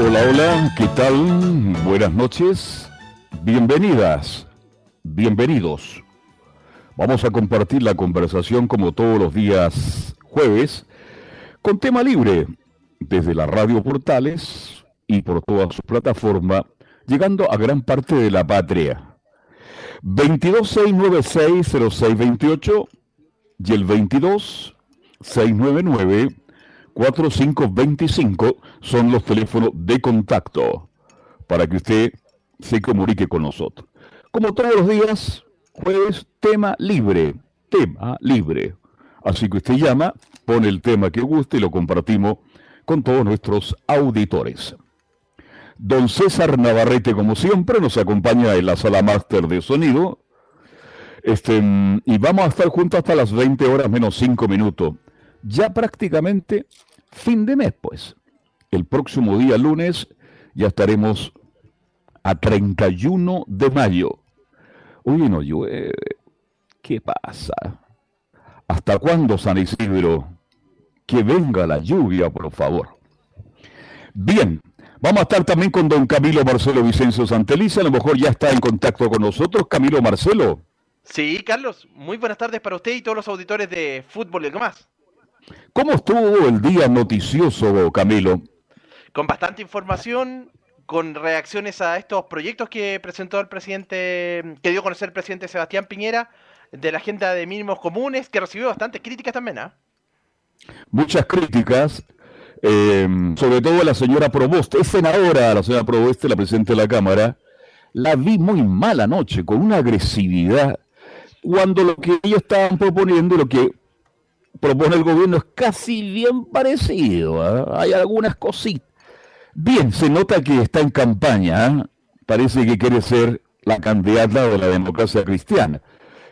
Hola, hola, ¿qué tal? Buenas noches, bienvenidas, bienvenidos. Vamos a compartir la conversación como todos los días jueves con tema libre desde la radio Portales y por toda su plataforma, llegando a gran parte de la patria. 226960628 y el 22699 4525 son los teléfonos de contacto para que usted se comunique con nosotros. Como todos los días, jueves, tema libre, tema libre. Así que usted llama, pone el tema que guste y lo compartimos con todos nuestros auditores. Don César Navarrete, como siempre, nos acompaña en la sala máster de sonido. Este, y vamos a estar juntos hasta las 20 horas menos 5 minutos. Ya prácticamente fin de mes, pues. El próximo día lunes ya estaremos a 31 de mayo. Uy, no llueve. ¿Qué pasa? ¿Hasta cuándo, San Isidro? Que venga la lluvia, por favor. Bien, vamos a estar también con don Camilo Marcelo Vicencio Santeliza. A lo mejor ya está en contacto con nosotros. Camilo Marcelo. Sí, Carlos. Muy buenas tardes para usted y todos los auditores de Fútbol y demás. ¿Cómo estuvo el día noticioso, Camilo? Con bastante información, con reacciones a estos proyectos que presentó el presidente, que dio a conocer el presidente Sebastián Piñera, de la agenda de mínimos comunes, que recibió bastantes críticas también, ¿ah? Muchas críticas, eh, sobre todo la señora Proboste, es senadora la señora Proboste, la presidenta de la Cámara, la vi muy mala noche, con una agresividad, cuando lo que ellos estaban proponiendo, lo que propone el gobierno es casi bien parecido. ¿ah? Hay algunas cositas. Bien, se nota que está en campaña. ¿ah? Parece que quiere ser la candidata de la democracia cristiana.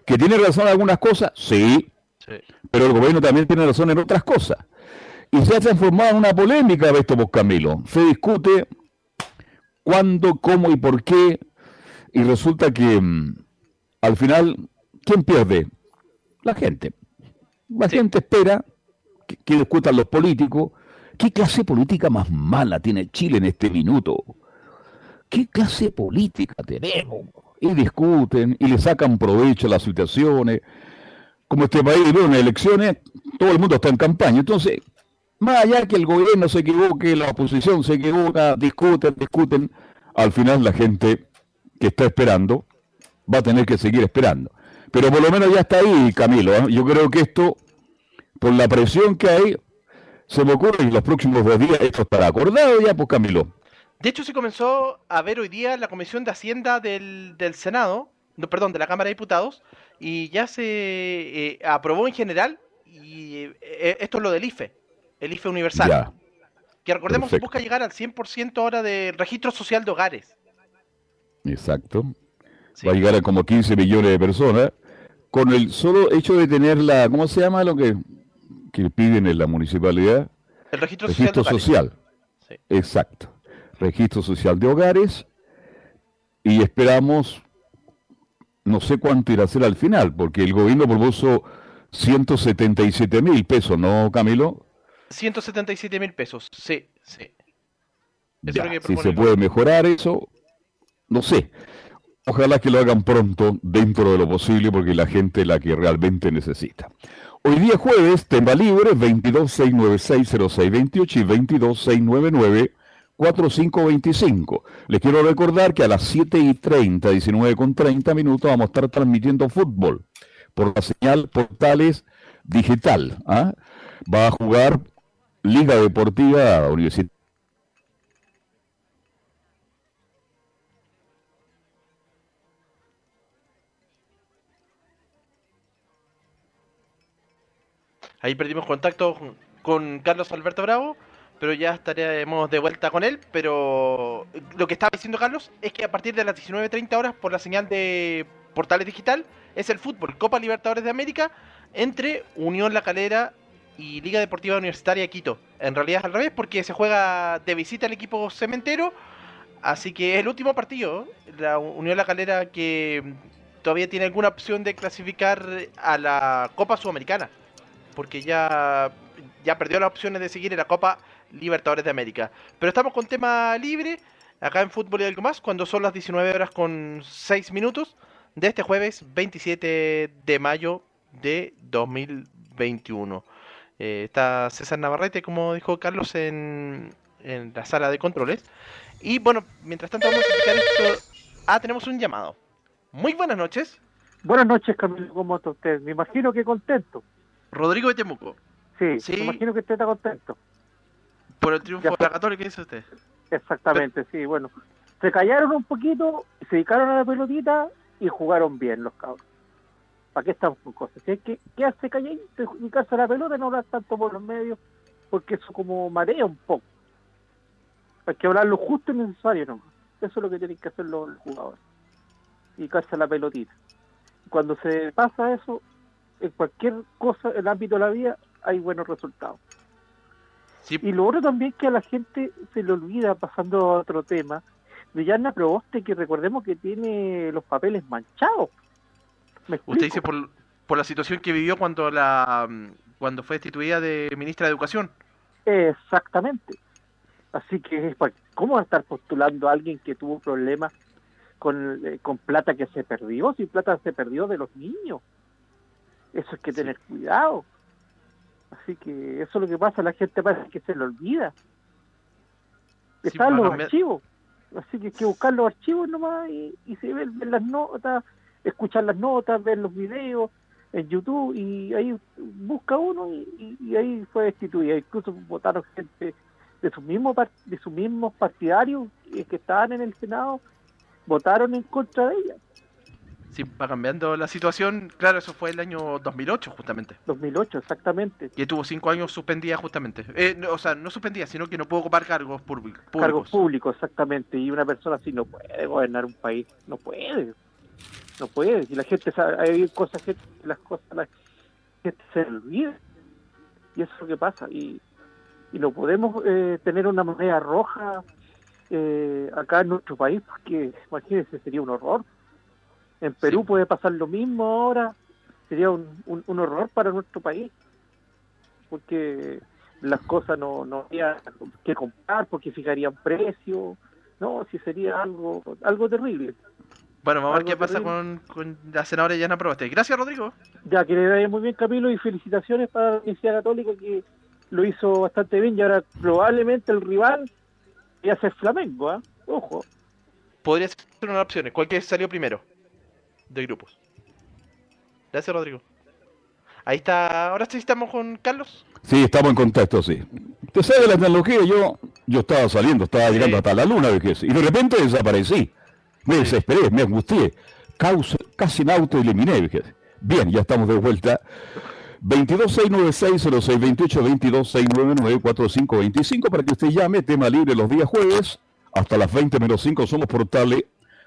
¿Que tiene razón en algunas cosas? Sí. Pero el gobierno también tiene razón en otras cosas. Y se ha transformado en una polémica esto, Camilo. Se discute cuándo, cómo y por qué. Y resulta que mm, al final, ¿quién pierde? La gente. La gente espera que, discutan los políticos. ¿Qué clase política más mala tiene Chile en este minuto? ¿Qué clase política tenemos? Y discuten y le sacan provecho a las situaciones. Como este país en elecciones, todo el mundo está en campaña. Entonces, más allá que el gobierno se equivoque, la oposición se equivoca, discuten, discuten, al final la gente que está esperando va a tener que seguir esperando. Pero por lo menos ya está ahí, Camilo. ¿eh? Yo creo que esto, por la presión que hay, se me ocurre en los próximos dos días esto estará acordado ya, pues Camilo. De hecho, se comenzó a ver hoy día la Comisión de Hacienda del, Senado, no, perdón, de la Cámara de Diputados, y ya se eh, aprobó en general, y eh, esto es lo del IFE, el IFE universal. Que recordemos que busca llegar al 100% ahora del registro social de hogares. Exacto va a llegar a como 15 millones de personas, con el solo hecho de tener la, ¿cómo se llama lo que, que piden en la municipalidad? El registro, social. Exacto. Registro social de hogares y esperamos, no sé cuánto irá a ser al final, porque el gobierno propuso 177 mil pesos, ¿no, Camilo? 177 mil pesos, sí, sí. si se puede mejorar eso, no sé. Ojalá que lo hagan pronto, dentro de lo posible, porque la gente es la que realmente necesita. Hoy día jueves, tema libre, 226960628 y 226994525. Les quiero recordar que a las 7 y 30, 19 con 30 minutos, vamos a estar transmitiendo fútbol por la señal Portales Digital. ¿ah? Va a jugar Liga Deportiva Universitaria Ahí perdimos contacto con Carlos Alberto Bravo, pero ya estaremos de vuelta con él. Pero lo que estaba diciendo Carlos es que a partir de las 19.30 horas, por la señal de Portales Digital, es el fútbol Copa Libertadores de América entre Unión La Calera y Liga Deportiva Universitaria Quito. En realidad es al revés porque se juega de visita el equipo cementero. Así que es el último partido. La Unión La Calera que todavía tiene alguna opción de clasificar a la Copa Sudamericana. Porque ya, ya perdió las opciones de seguir en la Copa Libertadores de América. Pero estamos con tema libre. Acá en Fútbol y algo más. Cuando son las 19 horas con 6 minutos. De este jueves 27 de mayo de 2021. Eh, está César Navarrete, como dijo Carlos, en, en la sala de controles. Y bueno, mientras tanto vamos a explicar esto. Ah, tenemos un llamado. Muy buenas noches. Buenas noches, Camilo, ¿cómo está usted? Me imagino que contento. Rodrigo de Temuco. Sí, Sí. me imagino que usted está contento. Por el triunfo Ya de la Católica, ¿qué dice usted? Exactamente, sí, bueno. Se callaron un poquito, se dedicaron a la pelotita y jugaron bien los cabros. ¿Para qué estamos con cosas? Si hay que quedarse calladitos, dedicarse a la pelota no hablar tanto por los medios, porque eso como marea un poco. Hay que hablar lo justo y necesario, ¿no? Eso es lo que tienen que hacer los, los jugadores. Dedicarse a la pelotita. Cuando se pasa eso, en cualquier cosa, en el ámbito de la vida, hay buenos resultados. Sí, Y lo otro también que a la gente se le olvida, pasando a otro tema, de Yana Proboste, que recordemos que tiene los papeles manchados. ¿Me usted dice por, por la situación que vivió cuando la mm, cuando fue destituida de ministra de Educación. Exactamente. Así que, pues, ¿cómo va a estar postulando a alguien que tuvo problemas con, eh, con plata que se perdió? Si plata se perdió de los niños. Eso hay que tener cuidado. Así que eso es lo que pasa, la gente parece que se le olvida. Sí, Están los archivos. Así que hay que buscar los archivos nomás y, y se ven, las notas, escuchar las notas, ver los videos en YouTube y ahí busca uno y, y- y ahí fue destituida. Incluso votaron gente de sus mismos de sus mismos partidarios eh, que estaban en el Senado, votaron en contra de ella. Sí, va cambiando la situación. Claro, eso fue el año 2008 justamente. 2008, exactamente. Y estuvo cinco años suspendida justamente. Eh, no, o sea, no suspendida, sino que no pudo ocupar cargos públic- públicos. Cargos públicos, exactamente. Y una persona así no puede gobernar un país. No puede. No puede. Y la gente sabe, hay cosas que las cosas la gente se olvida. Y eso es lo que pasa. Y, y no podemos eh, tener una moneda roja eh, acá en nuestro país, porque imagínense, sería un horror. En Perú Sí. puede pasar lo mismo ahora. Sería un, un, un horror para nuestro país. Porque las cosas no, no habría que comprar, porque fijarían precios. No, si sería algo algo terrible. Bueno, vamos a ver qué pasa con, con la senadora Yana Proboste. Gracias, Rodrigo. Ya, que le vaya muy bien Camilo y felicitaciones para la Universidad Católica que lo hizo bastante bien y ahora probablemente el rival va a ser Flamengo, ¿ah? Ojo. Podría ser una opciones. ¿Cuál que salió primero? De grupos. Gracias, Rodrigo. Ahí está. Ahora sí estamos con Carlos. Sí, estamos en contacto, sí. Usted sabe la tecnología, yo, yo estaba saliendo, estaba llegando hasta la luna, vejez, y de repente desaparecí. Me desesperé, me angustié, causa- casi me autoeliminé, vejez. Bien, ya estamos de vuelta. 2260628 22 para que usted llame, tema libre los días jueves, hasta las 20 menos 5 somos portales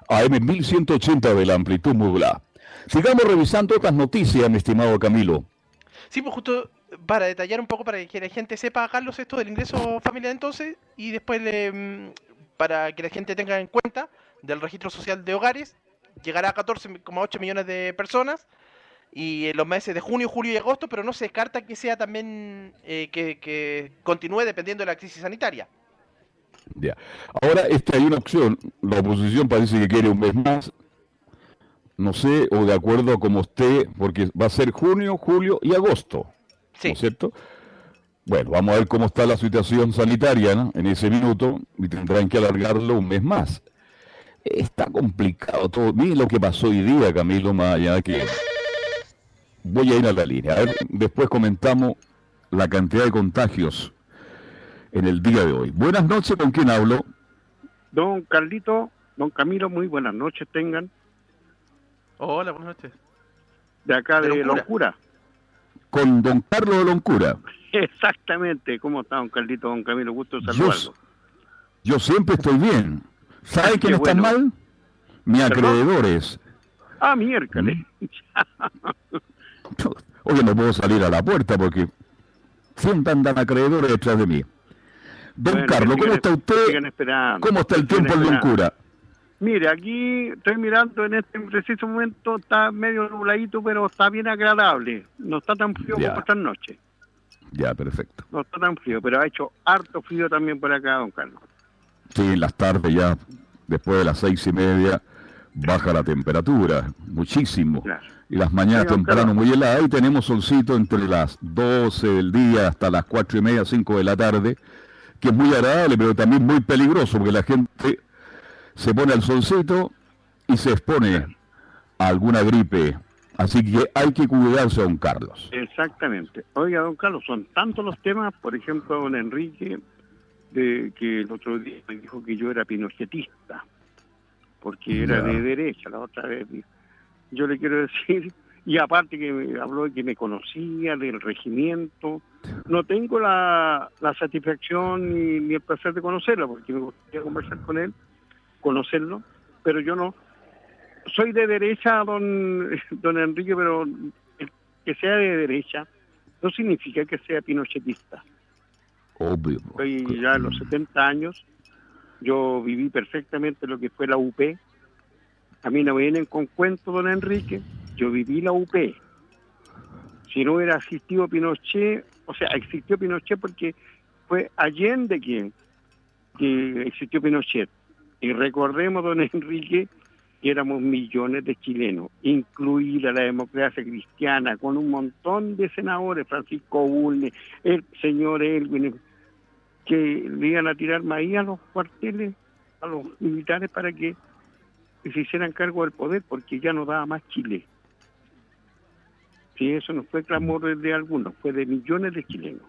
AM 1180 de la amplitud modulada. Sigamos revisando otras noticias, mi estimado Camilo. Sí, pues justo para detallar un poco, para que la gente sepa, Carlos, esto del ingreso familiar entonces, y después mm, para que la gente tenga en cuenta del registro social de hogares, llegará a 14,8 millones de personas, y en los meses de junio, julio y agosto, pero no se descarta que sea también, eh, que, que continúe dependiendo de la crisis sanitaria. Ya. Ahora, este hay una opción. La oposición parece que quiere un mes más. No sé, o de acuerdo a como esté, porque va a ser junio, julio y agosto. Sí, ¿No es cierto? Bueno, vamos a ver cómo está la situación sanitaria ¿no? en ese minuto y tendrán que alargarlo un mes más. Está complicado todo. Miren lo que pasó hoy día, Camilo, más allá que... Voy a ir a la línea. A ver, después comentamos la cantidad de contagios en el día de hoy. Buenas noches, ¿con quién hablo? Don Carlito, don Camilo, muy buenas noches tengan. Hola, buenas noches. De acá De de, Loncura. Loncura. Con don Carlos de Loncura. Exactamente. ¿Cómo está, don Carlito, don Camilo? Gusto Yo, saludarlo. yo siempre estoy bien. ¿Sabe quién está bueno. mal? Mis ¿Perdón? acreedores. Ah, miércoles. Oye, no puedo salir a la puerta porque siempre andan acreedores detrás de mí. Don Bueno, Carlos, ¿cómo está usted? ¿Cómo está el tiempo en Don esperando. Cura? Mire, aquí estoy mirando en este preciso momento, está medio nubladito, pero está bien agradable. No está tan frío Ya. como esta noche. Ya, perfecto. No está tan frío, pero ha hecho harto frío también por acá, don Carlos. Sí, en las tardes ya, después de las seis y media, baja la temperatura, muchísimo. Claro. Y las mañanas Sí, temprano Carlos. muy heladas. Y tenemos solcito entre las 12 del día hasta las cuatro y media, 5 de la tarde, que es muy agradable, pero también muy peligroso, porque la gente se pone al solcito y se expone a alguna gripe. Así que hay que cuidarse, don Carlos. Exactamente. Oiga, don Carlos, son tantos los temas, por ejemplo, don Enrique, de que el otro día me dijo que yo era pinochetista, porque era Ya. de derecha la otra vez. Yo le quiero decir, y aparte que me habló de que me conocía, del regimiento, no tengo la, la satisfacción ni, ni el placer de conocerlo, porque me gustaría conversar con él, conocerlo, pero yo no. Soy de derecha, don, don Enrique, pero el que sea de derecha no significa que sea pinochetista. Obvio. Estoy ya a los 70 años, yo viví perfectamente lo que fue la UP. A mí no me vienen con cuentos, don Enrique, yo viví la UP. Si no hubiera existido Pinochet, o sea, existió Pinochet porque fue Allende quien que existió Pinochet. Y recordemos, don Enrique, que éramos millones de chilenos, incluida la democracia cristiana, con un montón de senadores, Francisco Bulne, el señor Elwin, que le iban a tirar maíz a los cuarteles, a los militares para que se hicieran cargo del poder, porque ya no daba más Chile. Si eso no fue clamor de- de algunos, fue de millones de chilenos.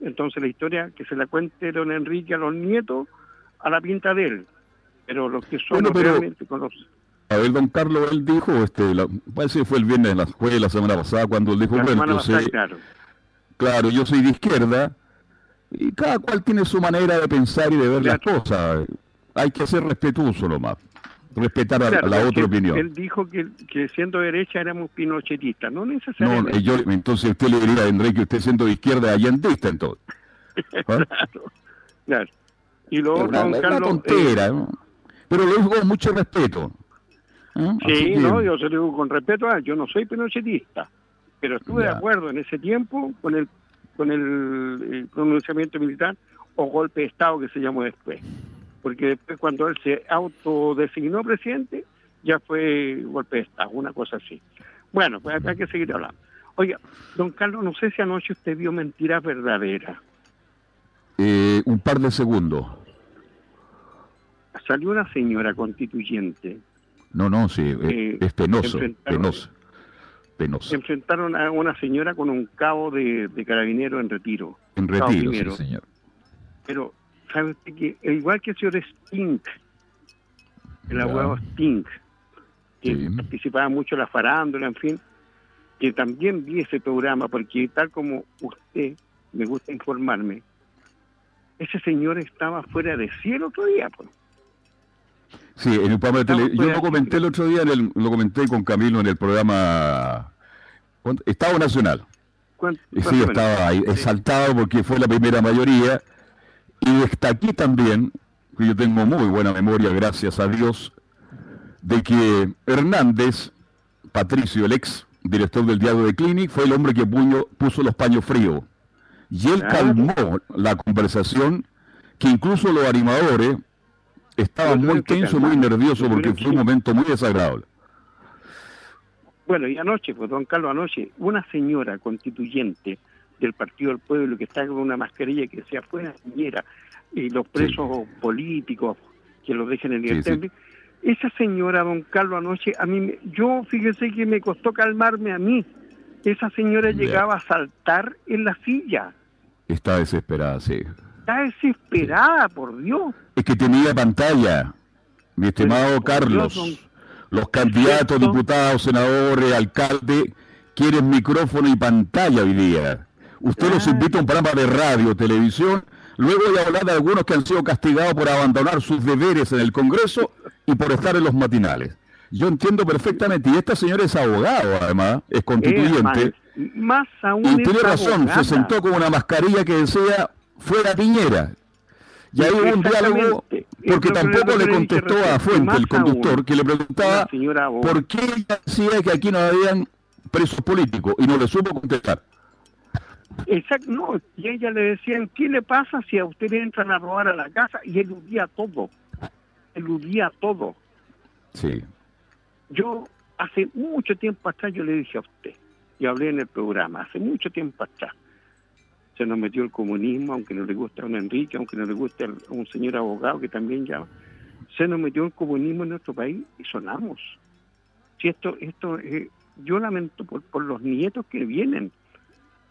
Entonces la historia que se la cuente don Enrique a los nietos, a la pinta de él. Pero los que son Bueno, pero- realmente con los... A ver, don Carlos, él dijo, este, la, parece que fue el viernes, la, fue la semana pasada, cuando él dijo, La bueno, yo pasada, claro. claro, yo soy de izquierda, y cada cual tiene su manera de pensar y de ver las cosas. Hay que ser respetuoso nomás, respetar a, Claro, a la otra opinión. Él dijo que, que siendo derecha éramos pinochetistas, no No, necesariamente. eh, yo, entonces usted le diría a Enrique, usted siendo de izquierda, allendista entonces. ¿Ah? Claro, claro. Y luego, una, don una Carlos, tontera, eh, ¿no? pero lo digo con mucho respeto. ¿Ah? Así sí, que- no, yo se lo digo con respeto, a él, yo no soy pinochetista, pero estuve Ya. de acuerdo en ese tiempo con el con el, eh, pronunciamiento militar o golpe de Estado que se llamó después. Porque después cuando él se autodesignó presidente, ya fue golpe de Estado, una cosa así. Bueno, pues hay que seguir hablando. Oiga, don Carlos, no sé si anoche usted vio mentiras verdaderas. Eh, un par de segundos. Salió una señora constituyente No, no, sí, eh, Eh, es penoso, penoso, penoso. enfrentaron a una señora con un cabo de, de carabinero en retiro. En retiro, sí, señor. Pero, ¿sabe usted que igual que el señor Stink, el abogado Stink, que Sí. participaba mucho en la farándula, en fin, que también vi ese programa, porque tal como usted, me gusta informarme, ese señor estaba fuera de sí el otro día, pues. Sí, en el programa de tele, yo lo comenté el otro día, en el- lo comenté con Camilo en el programa. Estado Nacional. ¿Cuánto- Y cuánto sí, estaba ahí, exaltado porque fue la primera mayoría. Y destaqué también, que yo tengo muy buena memoria, gracias a Dios, de que Hernández, Patricio, el ex director del diario de Clinic, fue el hombre que puño- puso los paños fríos. Y él Claro. calmó la conversación, que incluso los animadores estaban muy tensos, muy nerviosos, porque fue un momento muy desagradable. Bueno, y anoche, pues don Carlos, anoche, una señora constituyente del Partido del Pueblo que está con una mascarilla que decía fuera señora y los presos políticos que los dejen en libertad. sí. Esa señora, don Carlos, anoche, a mí, yo fíjese que me costó calmarme a mí. Esa señora llegaba a saltar en la silla. Está desesperada, sí. Está desesperada, por Dios. Es que tenía pantalla, mi estimado Pero, Carlos. Dios, don- Los candidatos, diputados, senadores, alcaldes, quieren micrófono y pantalla hoy día. Usted los invita a un programa de radio, televisión, luego de hablar de algunos que han sido castigados por abandonar sus deberes en el Congreso y por estar en los matinales. Yo entiendo perfectamente, y esta señora es abogado además, es constituyente, Eh, más aún y tiene razón, abogada. se sentó con una mascarilla que decía fuera Piñera. Y ahí hubo un diálogo, porque tampoco le contestó a Fuente, más el conductor, aún, que le preguntaba por qué ella decía que aquí no habían presos políticos, y no le supo contestar. Exacto, no, y ella le decían, ¿qué le pasa si a usted le entran a robar a la casa? Y eludía todo, eludía todo. Sí. Yo hace mucho tiempo atrás yo le dije a usted, y hablé en el programa, hace mucho tiempo atrás, se nos metió el comunismo, aunque no le guste a un Enrique, aunque no le guste a un señor abogado que también llama, se nos metió el comunismo en nuestro país y sonamos. Si esto, esto, eh, yo lamento por, por los nietos que vienen,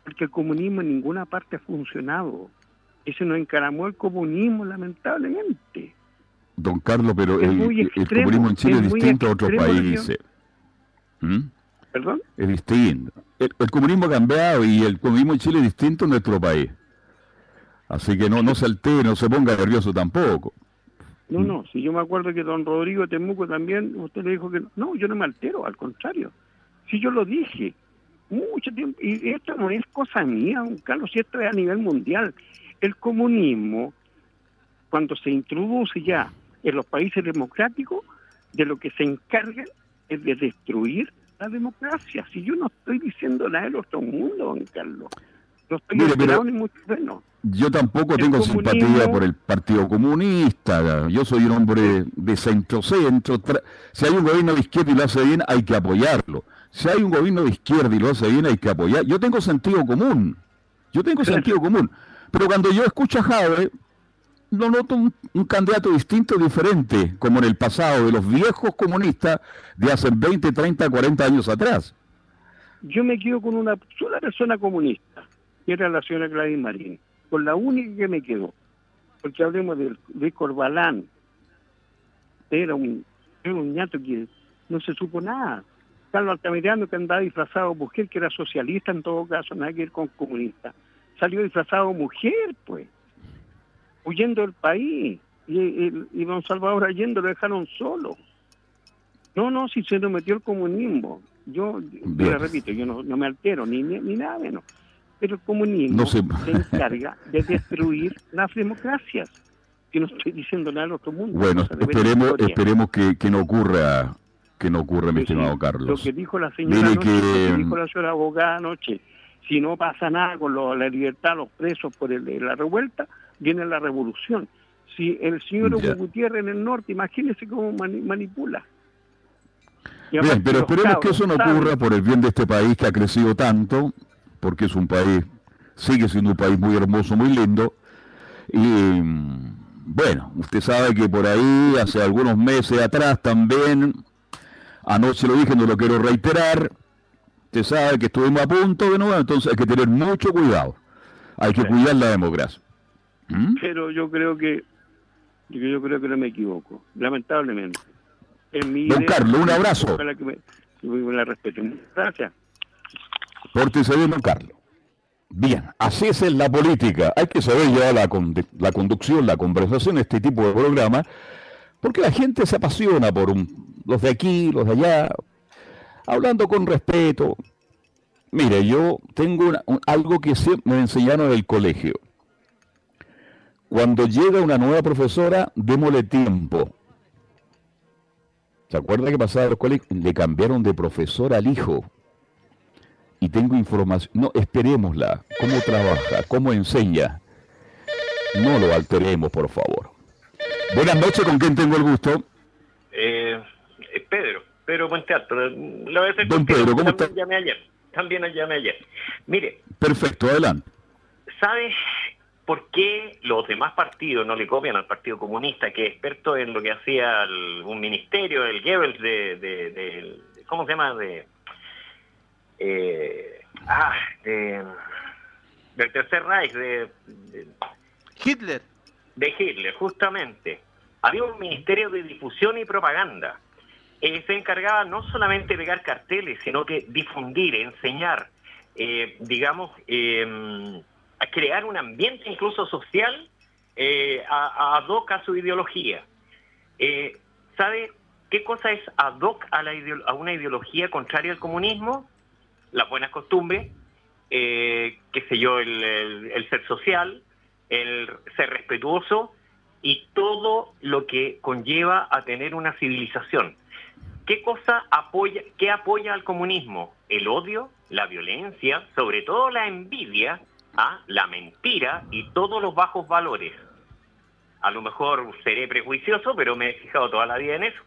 porque el comunismo en ninguna parte ha funcionado. Se nos encaramó el comunismo, lamentablemente. Don Carlos, pero el, comunismo en Chile es distinto a otros países. ¿Mm? ¿Perdón? Es distinto. El, el comunismo ha cambiado y el comunismo en Chile es distinto en nuestro país. Así que no, no se altere, no se ponga nervioso tampoco. No, no, si yo me acuerdo que don Rodrigo Temuco también, usted le dijo que no, no, yo no me altero, al contrario. Si yo lo dije, mucho tiempo, y esto no es cosa mía, don Carlos, si esto es a nivel mundial. El comunismo, cuando se introduce ya en los países democráticos, de lo que se encarga es de destruir la democracia. Si yo no estoy diciendo nada del otro mundo, don Carlos, no estoy Mire, pero- ni mucho menos. Yo tampoco El tengo comunismo- simpatía por el Partido Comunista. Yo soy un hombre de centro-centro. Si hay un gobierno de izquierda y lo hace bien, hay que apoyarlo. Si hay un gobierno de izquierda y lo hace bien, hay que apoyar. Yo tengo sentido común. Yo tengo sentido común. Pero cuando yo escucho a Jave, no noto un, un candidato distinto, diferente, como en el pasado, de los viejos comunistas de hace 20, 30, 40 años atrás. yo me quedo con una sola persona comunista, que era la señora Gladys Marín, con la única que me quedó. Porque hablemos de Luis Corbalán, era un, era un ñato que no se supo nada. Carlos Altamirano, que andaba disfrazado de mujer, que era socialista en todo caso, nada que ver con comunista, salió disfrazado de mujer, pues, huyendo del país. Y, y, y don Salvador Allende lo dejaron solo. No, no, si se nos metió el comunismo. Yo, le repito, yo no, no me altero, ni, ni, ni nada menos. Pero el comunismo No se- se encarga de destruir las democracias. Que no estoy diciendo nada al otro mundo. Bueno, esperemos, esperemos que, que no ocurra, que no ocurra, mi estimado Lo Carlos. que dijo la señora anoche, que- lo que dijo la señora abogada anoche, si no pasa nada con lo- la libertad, los presos por el- la revuelta, viene la revolución. Si el señor Ya. Gutiérrez en el norte, imagínese cómo mani- manipula. Bien, pero esperemos que eso no ocurra por el bien de este país que ha crecido tanto, porque es un país, sigue siendo un país muy hermoso, muy lindo. Y mm, bueno, usted sabe que por ahí, hace algunos meses atrás también, anoche lo dije, no lo quiero reiterar, usted sabe que estuvimos a punto de nuevo, entonces hay que tener mucho cuidado. Hay que Sí. cuidar la democracia. ¿Mm? Pero yo creo que yo, yo creo que no me equivoco, lamentablemente. En mi Don idea- Carlos, un abrazo. Ojalá que me, que me la respeten. Gracias. Pórtese bien, don Carlos. Bien, así es en la política. Hay que saber llevar la, la conducción, la conversación, este tipo de programa, porque la gente se apasiona por un- los de aquí, los de allá, hablando con respeto. Mire, yo tengo algo que siempre me enseñaron en el colegio. Cuando llega una nueva profesora, démosle tiempo. ¿Se acuerda que pasaba los colegios? Le cambiaron de profesor al hijo y tengo información. No, esperémosla. ¿Cómo trabaja? ¿Cómo enseña? No lo alteremos, por favor. Buenas noches, ¿con quién tengo el gusto? Eh, Pedro, Pedro Puente Alto. Lo voy a hacer Don contigo, Pedro, ¿cómo también está? llamé ayer. También llamé ayer. Mire, Perfecto, adelante. ¿sabes por qué los demás partidos no le copian al Partido Comunista, que es experto en lo que hacía el- un ministerio, el Goebbels de, de- de- ¿Cómo se llama? De, eh, ah, de- del Tercer Reich, de- de Hitler. De justamente, había un ministerio de difusión y propaganda. Eh, se encargaba no solamente de pegar carteles, sino que difundir, enseñar eh, digamos, a crear un ambiente incluso social a, ad hoc a su ideología. ¿Sabe qué cosa es ad hoc a, la a una ideología contraria al comunismo? Las buenas costumbres, qué sé yo, el ser social, el ser respetuoso y todo lo que conlleva a tener una civilización. ¿Qué cosa apoya, qué apoya al comunismo? El odio, la violencia, sobre todo la envidia, ¿ah? la mentira y todos los bajos valores. A lo mejor seré prejuicioso, pero me he fijado toda la vida en eso.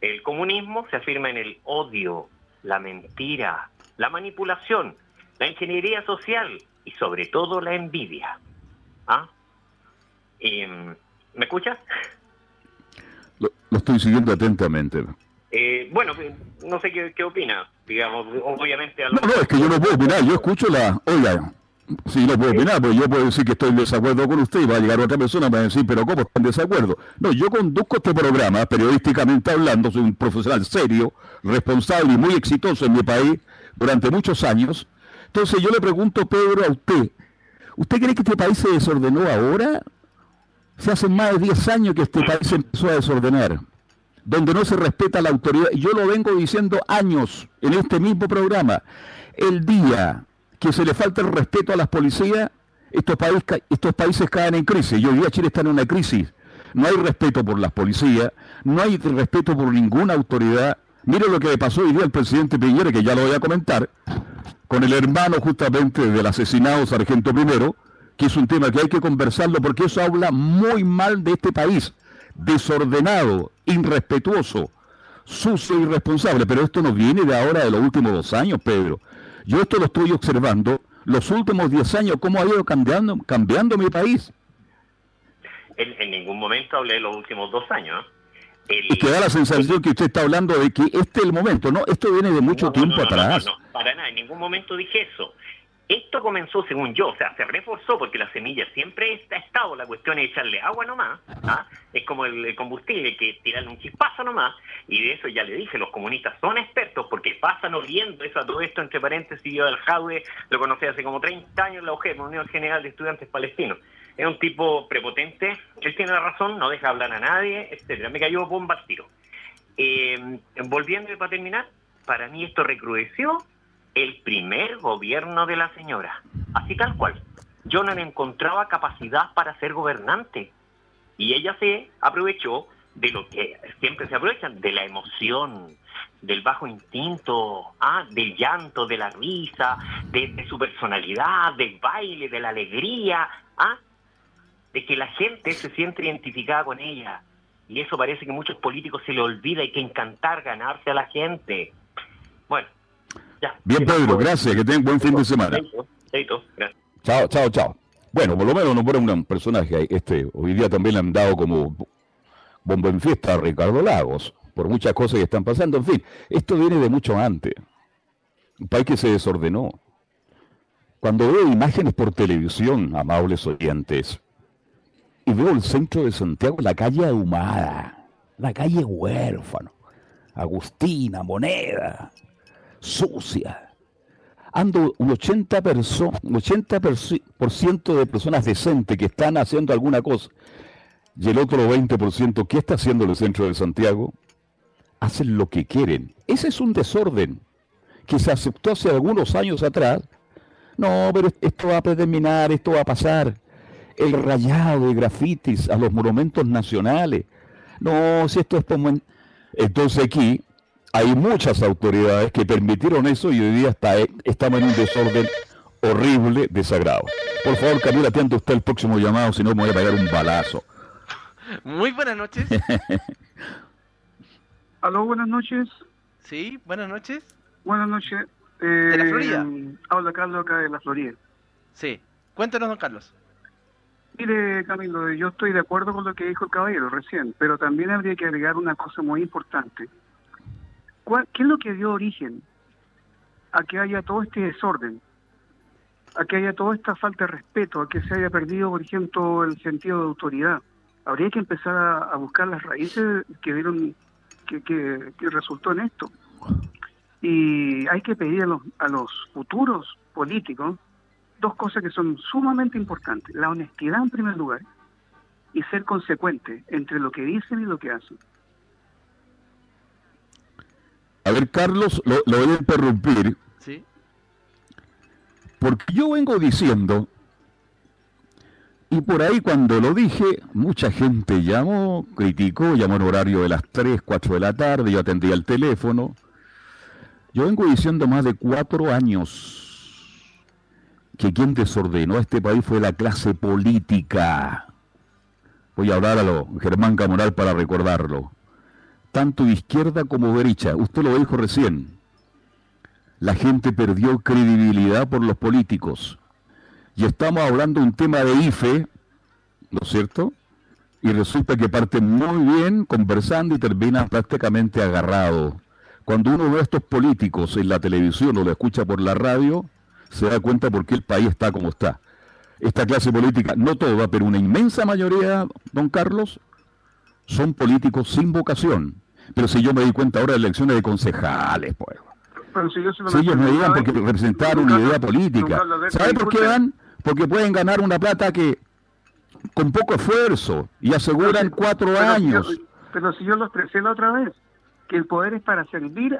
El comunismo se afirma en el odio, la mentira, la manipulación, la ingeniería social y sobre todo la envidia. ¿Ah? ¿Me escuchas? Lo, estoy siguiendo atentamente. Eh, bueno, no sé qué, opina, digamos, obviamente... No, no, es que yo no puedo opinar, yo escucho la... Oiga, sí, no puedo opinar, pero yo puedo decir que estoy en desacuerdo con usted y va a llegar otra persona y va a decir, pero ¿cómo está en desacuerdo? No, yo conduzco este programa, periodísticamente hablando, soy un profesional serio, responsable y muy exitoso en mi país durante muchos años. Entonces yo le pregunto, Pedro, a usted, ¿usted cree que este país se desordenó ahora se hace más de 10 años que este país empezó a desordenar, donde no se respeta la autoridad. Yo lo vengo diciendo años en este mismo programa. El día que se le falta el respeto a las policías, estos, países, estos países caen en crisis. Y hoy día Chile está en una crisis. No hay respeto por las policías, no hay respeto por ninguna autoridad. Mire lo que le pasó hoy día al presidente Piñera, que ya lo voy a comentar, con el hermano justamente del asesinado sargento primero, que es un tema que hay que conversarlo porque eso habla muy mal de este país, desordenado, irrespetuoso, sucio irresponsable. Pero esto no viene de ahora, de los últimos dos años, Pedro. Yo esto lo estoy observando los últimos diez años, cómo ha ido cambiando, cambiando mi país. En, ningún momento hablé de los últimos dos años. Y que da la sensación que usted está hablando de que este es el momento, ¿no? Esto viene de mucho tiempo atrás. No, para nada, en ningún momento dije eso. Esto comenzó, según yo, o sea, se reforzó porque la semilla siempre ha estado, la cuestión es echarle agua nomás, ¿ah? es como el, combustible, que tirarle un chispazo nomás, y de eso ya le dije, los comunistas son expertos porque pasan oliendo eso a todo esto, entre paréntesis, yo del Jaude lo conocí hace como 30 años en la UGEP, Unión General de Estudiantes Palestinos. Es un tipo prepotente, él tiene la razón, no deja hablar a nadie, etcétera. Me cayó bomba al tiro. Eh, volviendo para terminar, para mí esto recrudeció el primer gobierno de la señora. Así tal cual. Yo no le encontraba capacidad para ser gobernante. Y ella se aprovechó de lo que siempre se aprovechan, de la emoción, del bajo instinto, ah, del llanto, de la risa, de, su personalidad, del baile, de la alegría, ah, de que la gente se siente identificada con ella. Y eso parece que a muchos políticos se le olvida, hay que encantar, ganarse a la gente. Bueno, Bien, Pedro, gracias. Que tengan buen fin de semana. Chao, chao, chao. Bueno, por lo menos no fuera un personaje. Este, hoy día también le han dado como bombo en fiesta a Ricardo Lagos, por muchas cosas que están pasando. En fin, esto viene de mucho antes. Un país que se desordenó. Cuando veo imágenes por televisión, amables oyentes, y veo el centro de Santiago, la calle ahumada, la calle huérfano, Agustina, Moneda, sucia. Ando un 80%, 80 de personas decentes que están haciendo alguna cosa y el otro 20% que está haciendo el centro de Santiago, hacen lo que quieren. Ese es un desorden que se aceptó hace algunos años atrás. No, pero esto va a predominar, esto va a pasar. El rayado de grafitis a los monumentos nacionales. No, si esto es como... Entonces aquí hay muchas autoridades que permitieron eso y hoy día está, estamos en un desorden horrible, desagrado. Por favor, Camila, atiende usted el próximo llamado, si no me voy a pegar un balazo. Muy buenas noches. Aló, buenas noches. Sí, buenas noches. Buenas noches. ¿De la Florida? Eh, habla Carlos acá de la Florida. Sí. Cuéntanos, don Carlos. Mire, Camilo, yo estoy de acuerdo con lo que dijo el caballero recién, pero también habría que agregar una cosa muy importante. ¿Qué es lo que dio origen a que haya todo este desorden? A que haya toda esta falta de respeto, a que se haya perdido, por ejemplo, el sentido de autoridad. Habría que empezar a, buscar las raíces que dieron, que, que, resultó en esto. Y hay que pedir a los, a los futuros políticos dos cosas que son sumamente importantes. La honestidad en primer lugar y ser consecuente entre lo que dicen y lo que hacen. A ver, Carlos, lo, lo voy a interrumpir. Sí. Porque yo vengo diciendo, y por ahí cuando lo dije, mucha gente llamó, criticó, llamó en horario de las 3, 4 de la tarde, yo atendía el teléfono. Yo vengo diciendo más de cuatro años que quien desordenó a este país fue la clase política. Voy a hablar a lo Germán Camoral para recordarlo. Tanto izquierda como derecha. Usted lo dijo recién. La gente perdió credibilidad por los políticos. Y estamos hablando un tema de IFE, ¿no es cierto? Y resulta que parten muy bien conversando y terminan prácticamente agarrados. Cuando uno ve a estos políticos en la televisión o lo escucha por la radio, se da cuenta por qué el país está como está. Esta clase política, no toda, pero una inmensa mayoría, don Carlos, son políticos sin vocación. Pero si yo me di cuenta ahora de elecciones de concejales, pues. Pero si yo ellos me digan porque representaron una idea política. ¿Sabe por qué dan? Porque pueden ganar una plata que con poco esfuerzo y aseguran cuatro pero si yo- años. pero si yo lo expresé la otra vez, que el poder es para servir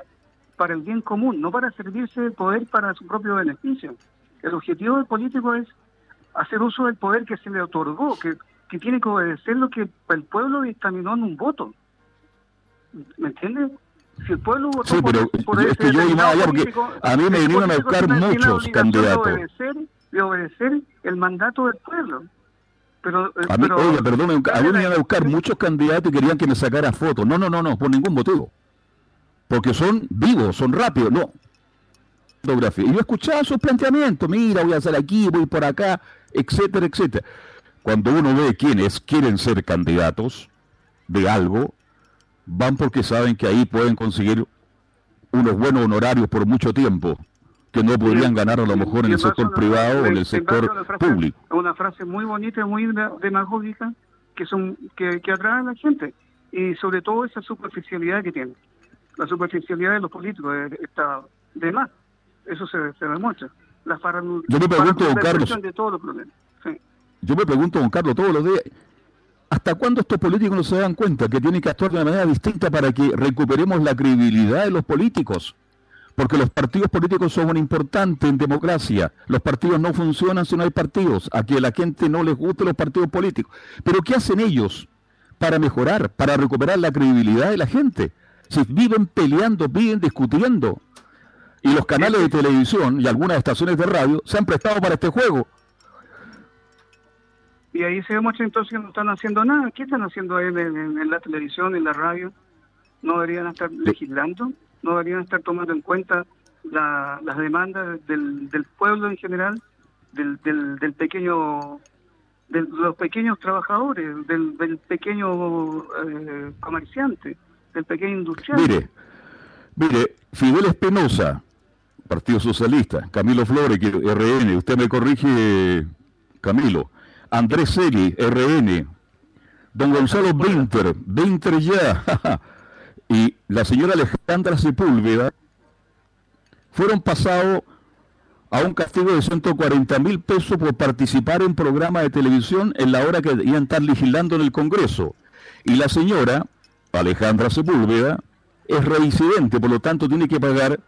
para el bien común, no para servirse del poder para su propio beneficio. El objetivo del político es hacer uso del poder que se le otorgó, que, que tiene que obedecer lo que el pueblo dictaminó en un voto. ¿Me entiendes? Si el pueblo votó Sí, por- pero por es ese que yo iba allá porque a mí me vinieron a buscar muchos candidatos. De obedecer, de obedecer el mandato del pueblo. Pero, eh, A mí, pero- oiga, a mí me iban a buscar muchos candidatos y querían que me sacara fotos. No, no, no, no, por ningún motivo. Porque son vivos, son rápidos, no. Y yo escuchaba sus planteamientos, mira, voy a hacer aquí, voy por acá, etcétera, etcétera. Cuando uno ve quienes quieren ser candidatos de algo, van porque saben que ahí pueden conseguir unos buenos honorarios por mucho tiempo, que no podrían ganar a lo mejor en Y el sector privado o en el sector frase- público. Una frase muy bonita, muy de- demagógica, que son que, que atrae a la gente. Y sobre todo esa superficialidad que tiene. La superficialidad de los políticos está de más. Eso se, se demuestra. La farandu- Yo me pregunto, don Carlos. de todos los problemas. Sí. Yo me pregunto, don Carlos, todos los días, ¿hasta cuándo estos políticos no se dan cuenta que tienen que actuar de una manera distinta para que recuperemos la credibilidad de los políticos? Porque los partidos políticos son importantes en democracia. Los partidos no funcionan si no hay partidos. A que a la gente no les gusten los partidos políticos. Pero ¿qué hacen ellos para mejorar, para recuperar la credibilidad de la gente? Si viven peleando, viven discutiendo. Y los canales de televisión y algunas estaciones de radio se han prestado para este juego. Y ahí se demuestra entonces que no están haciendo nada. ¿Qué están haciendo ahí en, en- en la televisión, en la radio? ¿No deberían estar legislando? ¿No deberían estar tomando en cuenta la- las demandas del, del pueblo en general, del, del, del pequeño, de los pequeños trabajadores, del, del pequeño eh, comerciante, del pequeño industrial? Mire, mire, Fidel Espinosa, Partido Socialista, Camilo Flores, RN, usted me corrige, Camilo, Andrés Segui, RN, don Gonzalo Winter, Winter ya, y la señora Alejandra Sepúlveda, fueron pasados a un castigo de 140 mil pesos por participar en programa de televisión en la hora que iban a estar legislando en el Congreso. Y la señora, Alejandra Sepúlveda, es reincidente, por lo tanto tiene que pagar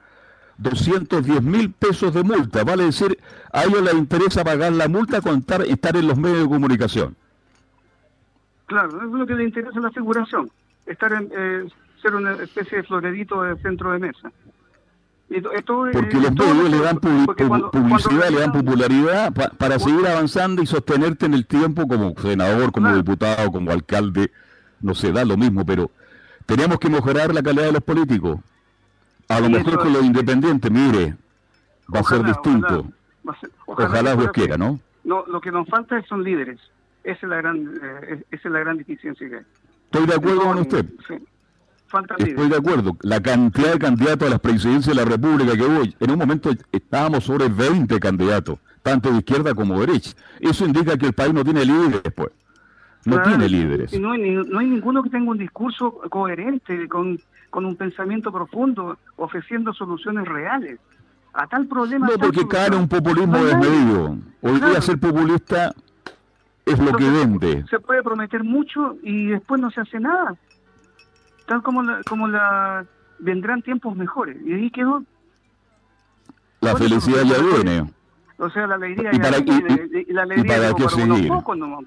210 mil pesos de multa. Vale decir, a ellos les interesa pagar la multa con estar, estar en los medios de comunicación. Claro, es lo que le interesa a la figuración, estar en, eh, ser una especie de florerito de centro de mesa. Esto es- Porque los medios le dan cuando- publicidad, cuando le dan popularidad pa- para seguir avanzando y sostenerte en el tiempo como senador, como Claro. diputado, como alcalde. No se da lo mismo, pero tenemos que mejorar la calidad de los políticos. A lo Sí, mejor con los independientes, mire, va a ser distinto. ojalá. Ser- Dios quiera. ¿no? No, lo que nos falta son líderes. Esa es la gran, eh, esa es la gran deficiencia que hay. Estoy de acuerdo con usted. Sí. Faltan Estoy líderes. de acuerdo. La cantidad de candidatos a las presidencias de la República que hubo, en un momento estábamos sobre 20 candidatos, tanto de izquierda como de derecha. Eso indica que el país no tiene líderes, pues. No Claro, tiene líderes. y no, hay, no hay ninguno que tenga un discurso coherente, con, con un pensamiento profundo, ofreciendo soluciones reales a tal problema. No, porque cae en un populismo No desmedido. Hoy día ser populista es lo que vende. Se puede prometer mucho y después no se hace nada. Tal como la, como la vendrán tiempos mejores. Y ahí quedó, La felicidad ya viene. o sea, la alegría ¿Y ya viene, y- y, y la y alegría para qué para unos seguir? pocos nomás.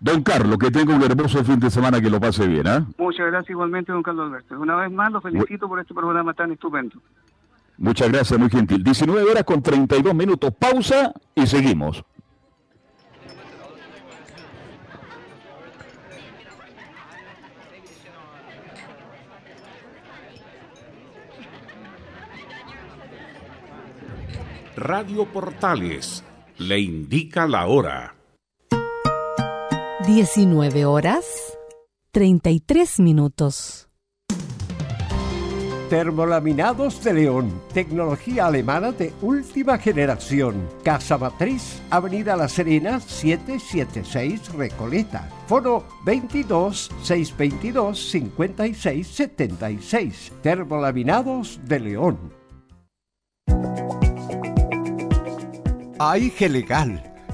Don Carlos, que tenga un hermoso fin de semana, que lo pase bien, ¿ah? Muchas gracias igualmente, don Carlos Alberto. Una vez más, lo felicito por este programa tan estupendo. Muchas gracias, muy gentil. 19 horas con 32 minutos. Pausa y seguimos. Radio Portales le indica la hora. 19 horas 33 minutos. Termolaminados de León, tecnología alemana de última generación. Casa Matriz, Avenida La Serena, 776 Recoleta. Foro 22 622 56 76. Termolaminados de León. AIG Legal,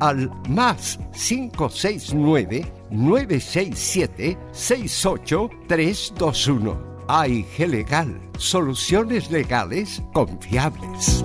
al más 569-967-68321. AIG Legal, soluciones legales confiables.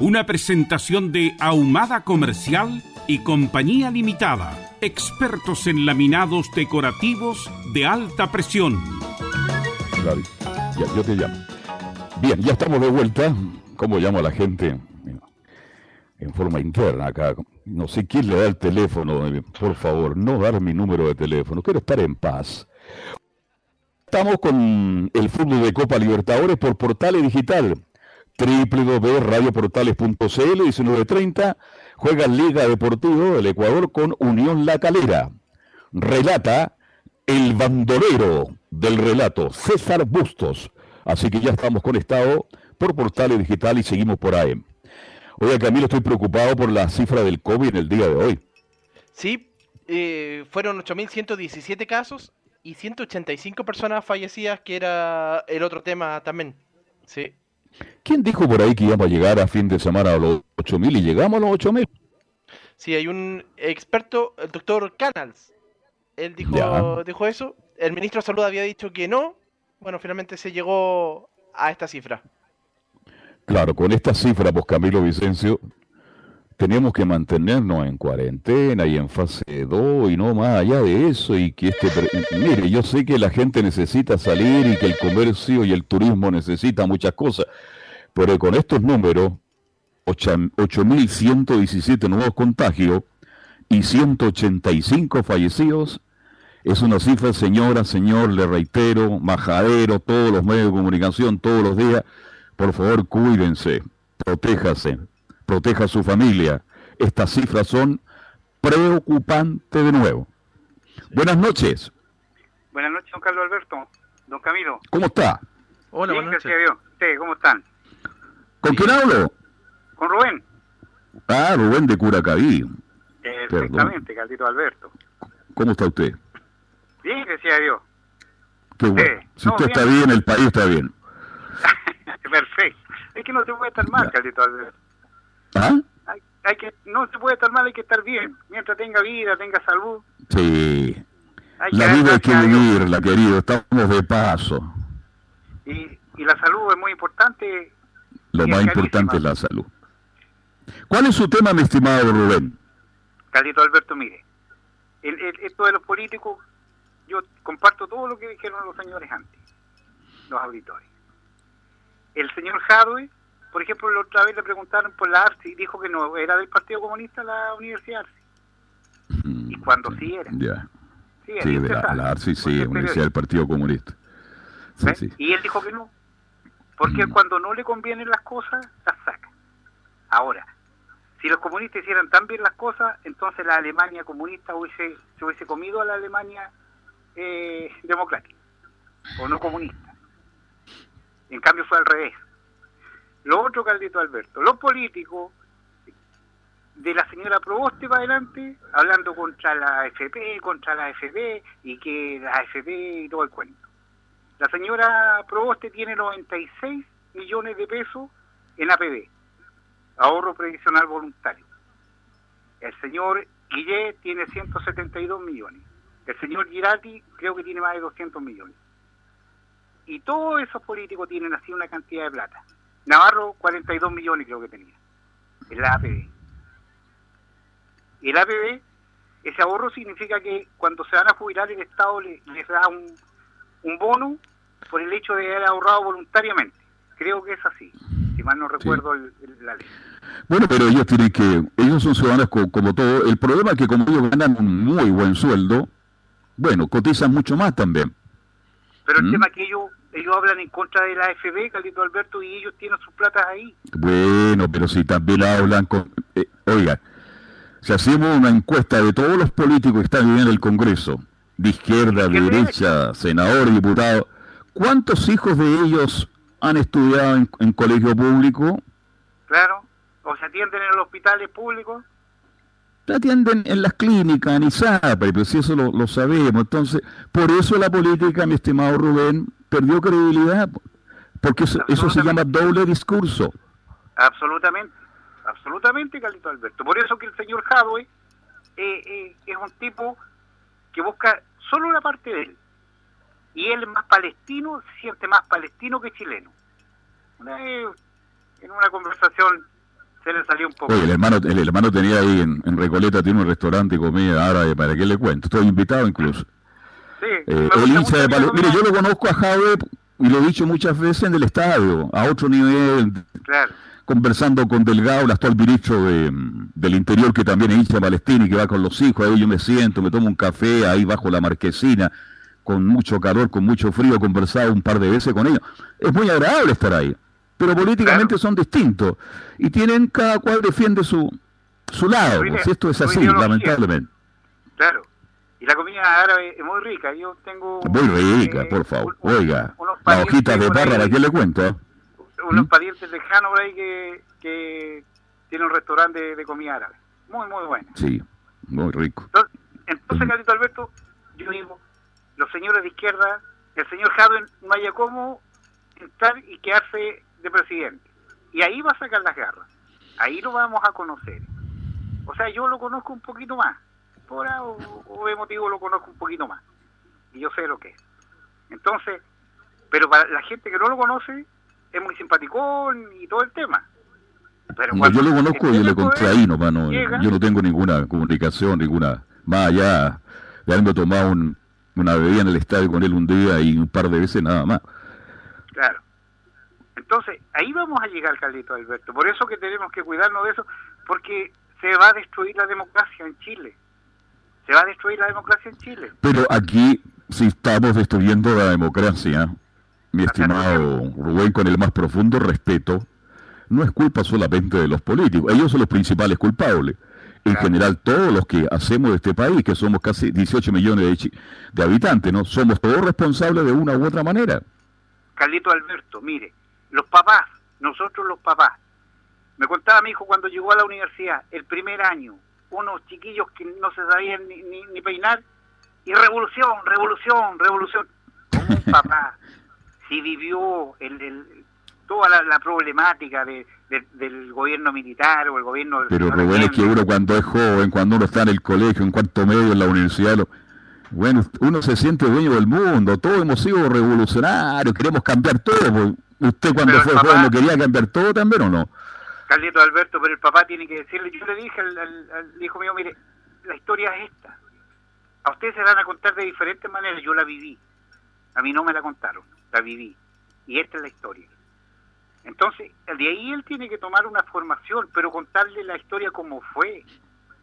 una presentación de Ahumada Comercial y Compañía Limitada, expertos en laminados decorativos de alta presión. Claro, ya, yo te llamo. Bien, ya estamos de vuelta. ¿Cómo llamo a la gente? En forma interna acá. No sé quién le da el teléfono. Por favor, no dar mi número de teléfono. Quiero estar en paz. Estamos con el fútbol de Copa Libertadores por Portales Digital. www.radioportales.cl 1930 juega Liga Deportivo del Ecuador con Unión La Calera. Relata el bandolero del relato, César Bustos. Así que ya estamos conectados por Portales Digital y seguimos por ahí. Oiga, Camilo, estoy preocupado por la cifra del COVID en el día de hoy. Sí, eh, fueron 8.117 casos y 185 personas fallecidas, que era el otro tema también. Sí. ¿Quién dijo por ahí que íbamos a llegar a fin de semana a los 8.000 y llegamos a los 8.000? Sí, hay un experto, el doctor Canals. Él dijo, Ya. dijo eso. El ministro de Salud había dicho que no. Bueno, finalmente se llegó a esta cifra. Claro, con esta cifra, pues Camilo Vicencio, tenemos que mantenernos en cuarentena y en fase 2 y no más allá de eso y que este... Mire, yo sé que la gente necesita salir y que el comercio y el turismo necesitan muchas cosas, pero con estos números 8.117 nuevos contagios y 185 fallecidos. Es una cifra, señora, señor, le reitero, majadero, todos los medios de comunicación, todos los días. Por favor, cuídense, protéjase, proteja a su familia. Estas cifras son preocupantes de nuevo. Buenas noches. Buenas noches, don Carlos Alberto. Don Camilo. ¿Cómo está? Hola, Bien, buenas gracias noches. a Dios. ¿Ustedes cómo están? ¿Con quién hablo? ¿Con Rubén? Ah, Rubén de Curacaví. Perfectamente, Caldito Alberto. ¿Cómo está usted? Bien, gracias a Dios. Qué bueno. Si no, usted bien. está bien, el país está bien. Perfecto. Es que no se puede estar mal, Ya. Caldito Alberto. ¿Ah? Hay, hay que, no se puede estar mal, hay que estar bien. Mientras tenga vida, tenga salud. Sí. Hay La vida hay que vivirla, querido. Estamos de paso. Y, y la salud es muy importante. Lo más es importante es la salud. ¿Cuál es su tema, mi estimado Rubén? Caldito Alberto, mire. El, el- esto de los políticos, yo comparto todo lo que dijeron los señores antes, los auditores. El señor Jadwe, por ejemplo, la otra vez le preguntaron por la ARSI, dijo que no era del Partido Comunista la Universidad ARSI. Y cuando sí era. Ya. Sí, Sí, de la, la ARSI, sí, Universidad del Partido Comunista. Sí, ¿Ves? sí. Y él dijo que no. Porque Mm. cuando no le convienen las cosas, las saca. Ahora, si los comunistas hicieran tan bien las cosas, entonces la Alemania comunista hubiese, se hubiese comido a la Alemania eh, democrática, o no comunista. En cambio fue al revés. Lo otro, Caldito Alberto, los políticos de la señora Proboste para adelante, hablando contra la AFP, contra la AFP, y que la AFP y todo el cuento. La señora Proboste tiene 96 millones de pesos en APB, ahorro previsional voluntario. El señor Guillé tiene 172 millones. El señor Girati creo que tiene más de 200 millones. Y todos esos políticos tienen así una cantidad de plata. Navarro 42 millones creo que tenía en la APB. Y el APB, ese ahorro significa que cuando se van a jubilar el Estado le- les da un, un bono por el hecho de haber ahorrado voluntariamente. Creo que es así, si mal no recuerdo el- el- la ley. Bueno, pero ellos tienen que, ellos son ciudadanos co- como todo. El problema es que como ellos ganan un muy buen sueldo, bueno, cotizan mucho más también. Pero el ¿Mm? tema es que ellos, ellos hablan en contra de la AFB, Carlito Alberto, y ellos tienen sus platas ahí. Bueno, pero si también hablan con... eh, oiga, si hacemos una encuesta de todos los políticos que están viviendo en el Congreso, de izquierda, de derecha, senador, diputado, ¿cuántos hijos de ellos han estudiado en, en colegio público? Claro, o se atienden en los hospitales públicos. Te atienden en las clínicas, en ISAPRE, pero si eso lo, lo sabemos. Entonces, por eso la política, mi estimado Rubén, perdió credibilidad, porque eso, eso se llama doble discurso. Absolutamente, absolutamente, Carlito Alberto. Por eso que el señor Jadwe eh, eh, es un tipo que busca solo la parte de él. Y él más palestino, se siente más palestino que chileno. Una vez, en una conversación se le salió un poco. Oye, el hermano, el hermano tenía ahí en, en Recoleta, tiene un restaurante de comida árabe, ¿para qué le cuento? Estoy invitado incluso. Sí, Eh, el hincha de la Pale- comida. Mire, yo lo conozco a Jave y lo he dicho muchas veces en el estadio, a otro nivel, Claro, conversando con Delgado, el actual ministro de, del Interior, que también es hincha de Palestina y que va con los hijos. Ahí yo me siento, me tomo un café ahí bajo la marquesina, con mucho calor, con mucho frío, he conversado un par de veces con ellos. Es muy agradable estar ahí, pero políticamente son distintos y tienen, cada cual defiende su, su lado. Pues, esto es así, lamentablemente. claro. Y la comida árabe es muy rica. Yo tengo Muy rica, eh, por favor. un- Oiga, la hojita de ¿para qué le cuento? unos parientes lejanos por ahí que, que tienen un restaurante de, de comida árabe. Muy, muy bueno. Sí, muy rico. Entonces, entonces Carlito Alberto, yo digo, los señores de izquierda, el señor Jadwe no haya cómo entrar y quedarse de presidente. Y ahí va a sacar las garras. Ahí lo vamos a conocer. O sea, yo lo conozco un poquito más. Por A o, o B motivo lo conozco un poquito más. Y yo sé lo que es. Entonces, pero para la gente que no lo conoce, es muy simpaticón y todo el tema. Pero No, yo lo conozco y le contraí nomás, no, llega- yo no tengo ninguna comunicación, ninguna, más allá de haberme tomado un- una bebida en el estadio con él un día y un par de veces nada más. Claro. Entonces, ahí vamos a llegar, Carlito Alberto. Por eso que tenemos que cuidarnos de eso, porque se va a destruir la democracia en Chile. Se va a destruir la democracia en Chile. Pero aquí, si estamos destruyendo la democracia, mi estimado Rubén, con el más profundo respeto, no es culpa solamente de los políticos. Ellos son los principales culpables. En general, todos los que hacemos de este país, que somos casi 18 millones de, de habitantes, ¿no? Somos todos responsables de una u otra manera. Carlito Alberto, mire, los papás, nosotros los papás, me contaba mi hijo cuando llegó a la universidad, el primer año, unos chiquillos que no se sabían ni, ni- ni peinar, y revolución, revolución, revolución. Como un papá, si vivió el, el- toda la, la problemática de, de- del gobierno militar o el gobierno del Pero señor Rubén, es que uno cuando es joven, cuando uno está en el colegio, en cuarto medio, en la universidad, lo- bueno, uno se siente dueño del mundo, todos hemos sido revolucionarios, queremos cambiar todo. pues, ¿Usted cuando Pero fue papá- joven no quería cambiar todo también o no? Carlito Alberto, pero el papá tiene que decirle, yo le dije al, al- al hijo mío, mire, la historia es esta. A ustedes se la van a contar de diferentes maneras, yo la viví. A mí no me la contaron, la viví. Y esta es la historia. Entonces, de ahí él tiene que tomar una formación, pero contarle la historia como fue.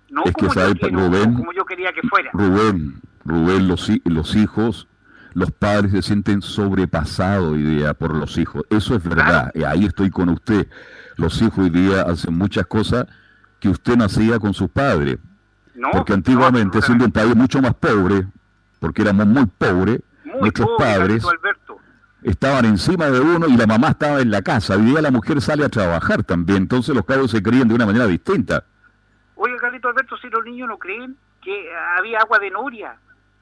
No que como, yo sabe, quiero, Rubén, como yo quería que fuera. Rubén, Rubén, los, los hijos, los padres se sienten sobrepasados hoy día por los hijos. Eso es verdad, y ahí estoy con usted. Los hijos hoy día hacen muchas cosas que usted no hacía con sus padres. No, porque antiguamente, siendo un país mucho más pobre, porque éramos muy pobres, muy nuestros pobre, padres Alberto. estaban encima de uno y la mamá estaba en la casa. Hoy día la mujer sale a trabajar también, entonces los cabros se crían de una manera distinta. Oye, Carlito Alberto, si los niños no creen que había agua de noria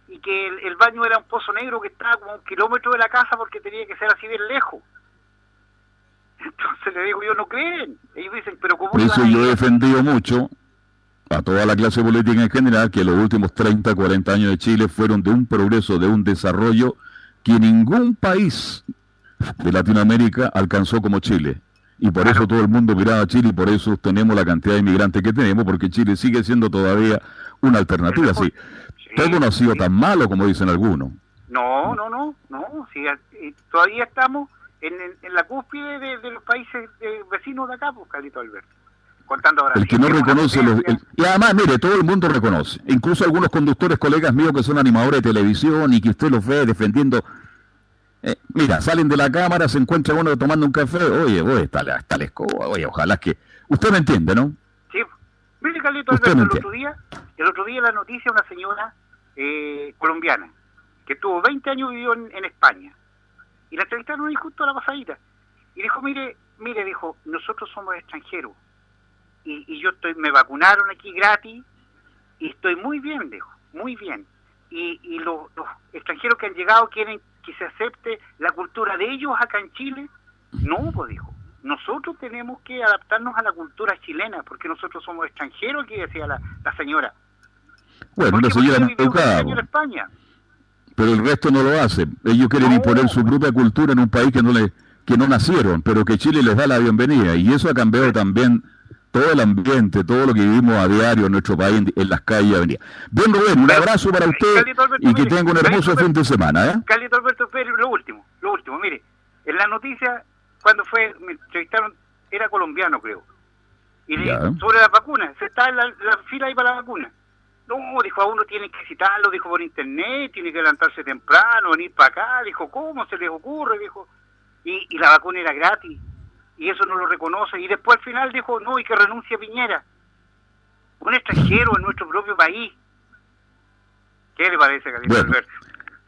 y que el, el baño era un pozo negro que estaba como a un kilómetro de la casa porque tenía que ser así bien lejos. Entonces le digo, yo no creen. Ellos dicen, pero ¿cómo Por eso yo he defendido mucho a toda la clase política en general que los últimos 30, 40 años de Chile fueron de un progreso, de un desarrollo que ningún país de Latinoamérica alcanzó como Chile. Y por eso todo el mundo miraba a Chile y por eso tenemos la cantidad de inmigrantes que tenemos, porque Chile sigue siendo todavía una alternativa. Sí, todo no ha sido tan malo como dicen algunos. No, no, no, no. Si, eh, todavía estamos en, en- la cúspide de, de los países eh, vecinos de acá, pues, Carlito Alberto. Contando ahora. El que no reconoce los... el- y además, mire, todo el mundo reconoce. Incluso algunos conductores, colegas míos que son animadores de televisión y que usted los ve defendiendo... eh, mira, salen de la cámara, se encuentra uno tomando un café. Oye, oye, está la, está la escoba. Oye, ojalá que... Usted me entiende, ¿no? Sí. Mire, Carlito Alberto, el otro día, el otro día la noticia una señora eh, colombiana que tuvo 20 años vivió en, España y la entrevistaron ahí justo a la pasadita y dijo, mire, mire, dijo, nosotros somos extranjeros y, y yo estoy, me vacunaron aquí gratis y estoy muy bien, dijo, muy bien. Y, y los, los extranjeros que han llegado quieren que se acepte la cultura de ellos acá en Chile. No, pues dijo, nosotros tenemos que adaptarnos a la cultura chilena, porque nosotros somos extranjeros, aquí decía la, la señora. Bueno, Porque señora educada, en España. pero el resto no lo hace. Ellos quieren imponer su propia cultura en un país que no le que no nacieron, pero que Chile les da la bienvenida. Y eso ha cambiado también todo el ambiente, todo lo que vivimos a diario en nuestro país, en, las calles y avenidas. Bien, Rubén, un abrazo para usted y que tenga un hermoso fin de semana. ¿eh? Carlito Alberto Pérez, lo último, lo último, mire, en la noticia, cuando fue, me entrevistaron, era colombiano creo, y le- sobre la vacuna, se está en la, la fila ahí para la vacuna. No, dijo, a uno tiene que citarlo, dijo por internet, tiene que levantarse temprano, venir para acá, dijo, ¿cómo se les ocurre? Dijo, y, y la vacuna era gratis, y eso no lo reconoce, y después al final dijo, no, y que renuncie Piñera, un extranjero en nuestro propio país. ¿Qué le parece, Carlito Bueno, Alberto?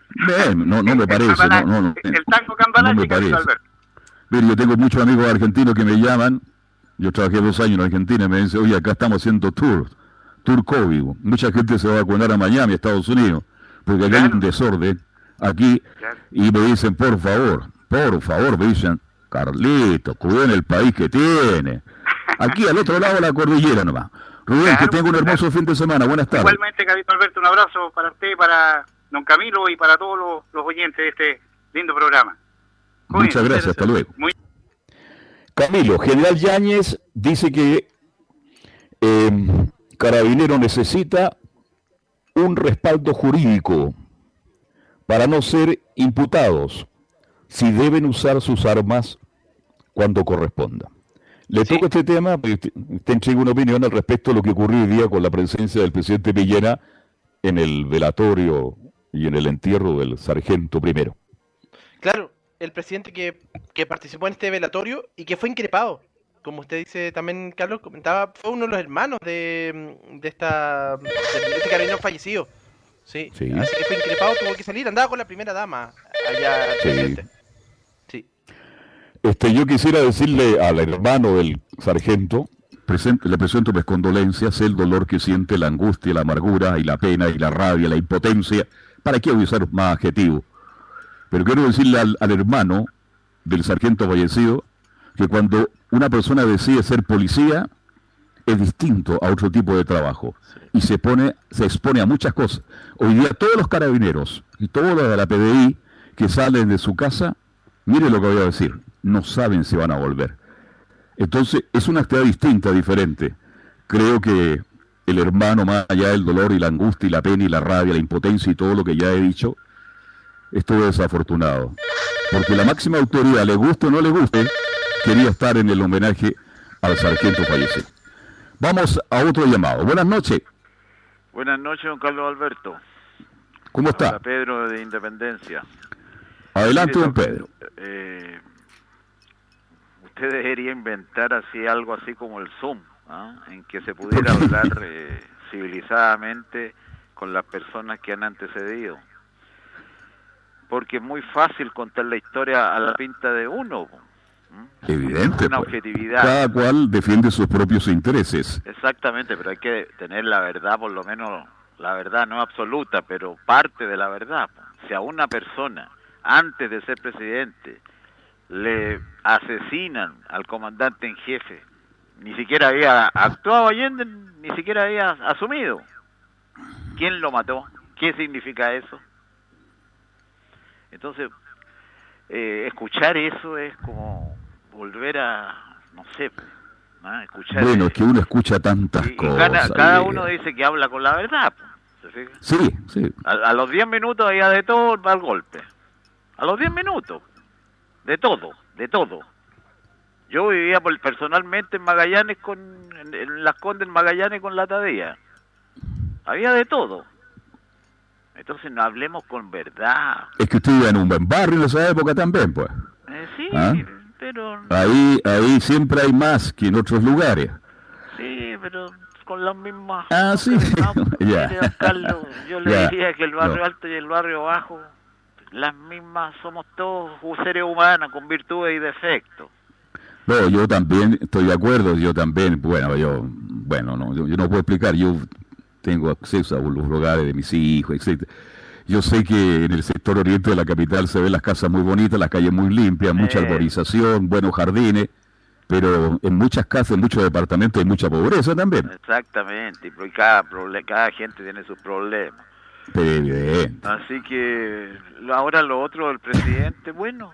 Bien, no, no me parece, no, no, no, El tango Cambalache, parece. Alberto. Mire, yo tengo muchos amigos argentinos que me llaman. Yo trabajé dos años en Argentina y me dicen, oye, acá estamos haciendo tour, tour COVID. Mucha gente se va a vacunar a Miami, a Estados Unidos, porque acá hay un desorden aquí. Y me dicen, por favor, por favor, me dicen, Carlito, cuiden el país que tiene. Aquí al otro lado de la cordillera nomás. Rubén, que tenga un hermoso fin de semana. Buenas tardes. Igualmente, Carlito Alberto, un abrazo para usted, para don Camilo y para todos los, los oyentes de este lindo programa. Muchas gracias, hasta luego. Muy- Camilo, General Yáñez dice que eh, Carabinero necesita un respaldo jurídico para no ser imputados si deben usar sus armas cuando corresponda. Le toco este tema, entrega una opinión al respecto de lo que ocurrió hoy día con la presencia del presidente Villena en el velatorio y en el entierro del sargento primero. Claro, el presidente que, que participó en este velatorio y que fue increpado. Como usted dice también, Carlos, comentaba, fue uno de los hermanos de, de esta de este carabinero fallecido. Sí. Sí. Así que fue increpado, tuvo que salir, andaba con la primera dama allá Sí. presidente. Este, yo quisiera decirle al hermano del sargento, presente- le presento mis condolencias, el dolor que siente, la angustia, la amargura y la pena y la rabia, la impotencia. ¿Para qué usar más adjetivos? Pero quiero decirle al, al hermano del sargento fallecido que cuando una persona decide ser policía es distinto a otro tipo de trabajo y se pone se expone a muchas cosas. Hoy día todos los carabineros y todos los de la PDI que salen de su casa, mire lo que voy a decir, no saben si van a volver. Entonces es una actividad distinta, diferente. Creo que el hermano, más allá del dolor y la angustia y la pena y la rabia, la impotencia y todo lo que ya he dicho, estuvo desafortunado. Porque la máxima autoridad, le guste o no le guste, quería estar en el homenaje al sargento fallecido. Vamos a otro llamado. Buenas noches. Buenas noches, don Carlos Alberto. ¿Cómo está? Habla Pedro de Independencia. Adelante, don Pedro. eh, usted debería inventar así algo así como el Zoom, ¿ah? en que se pudiera hablar eh, civilizadamente con las personas que han antecedido. Porque es muy fácil contar la historia a la pinta de uno. Evidente. Una pues. objetividad. Cada cual defiende sus propios intereses. Exactamente, pero hay que tener la verdad, por lo menos la verdad no absoluta, pero parte de la verdad. Si a una persona, antes de ser presidente, le asesinan al comandante en jefe, ni siquiera había actuado Allende, ni siquiera había asumido. ¿Quién lo mató? ¿Qué significa eso? Entonces, eh, escuchar eso es como volver a, no sé, ¿no? escuchar... Bueno, es que uno escucha tantas Y cosas. cada, uno dice que habla con la verdad. ¿se fija? Sí, sí. A, a los 10 minutos había de todo va al golpe. A los 10 minutos. De todo, de todo. Yo vivía por- personalmente en Magallanes con en, en Las Condes en Magallanes con la Tadea. Había de todo. Entonces no hablemos con verdad. Es que usted iba en un buen barrio en esa época también, pues. Eh, sí, ¿Ah? Pero Ahí, ahí siempre hay más que en otros lugares. sí, pero con las mismas Ah, sí. ya. Carlos, yo le diría que el barrio No. alto y el barrio bajo, las mismas somos todos seres humanos con virtudes y defectos. No, yo también estoy de acuerdo, yo también, bueno, yo, bueno, no, yo, yo no puedo explicar, yo tengo acceso a los lugares de mis hijos, etcétera. Yo sé que en el sector oriente de la capital se ven las casas muy bonitas, las calles muy limpias, mucha Eh. arborización, buenos jardines, pero en muchas casas, en muchos departamentos hay mucha pobreza también. Exactamente, y cada, gente tiene sus problemas. Evidente. Así que ahora lo otro del presidente, bueno,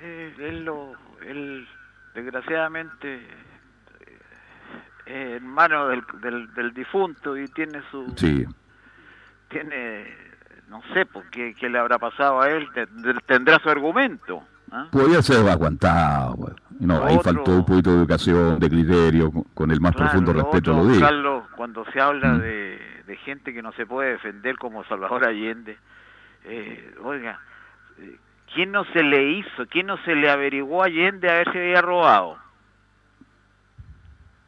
eh, él, lo, él desgraciadamente eh, es hermano del, del, del difunto y tiene su... Sí. tiene, no sé por qué, qué le habrá pasado a él, te- te- tendrá su argumento. ¿ah? Podría ser aguantado, pues. no, ahí Otro- faltó un poquito de educación, de criterio, con- con el más Claro, profundo lo respeto otro, lo digo. Carlos, cuando se habla Mm. de, de gente que no se puede defender como Salvador Allende, eh, oiga, eh, ¿quién no se le hizo, quién no se le averiguó a Allende a ver si había robado?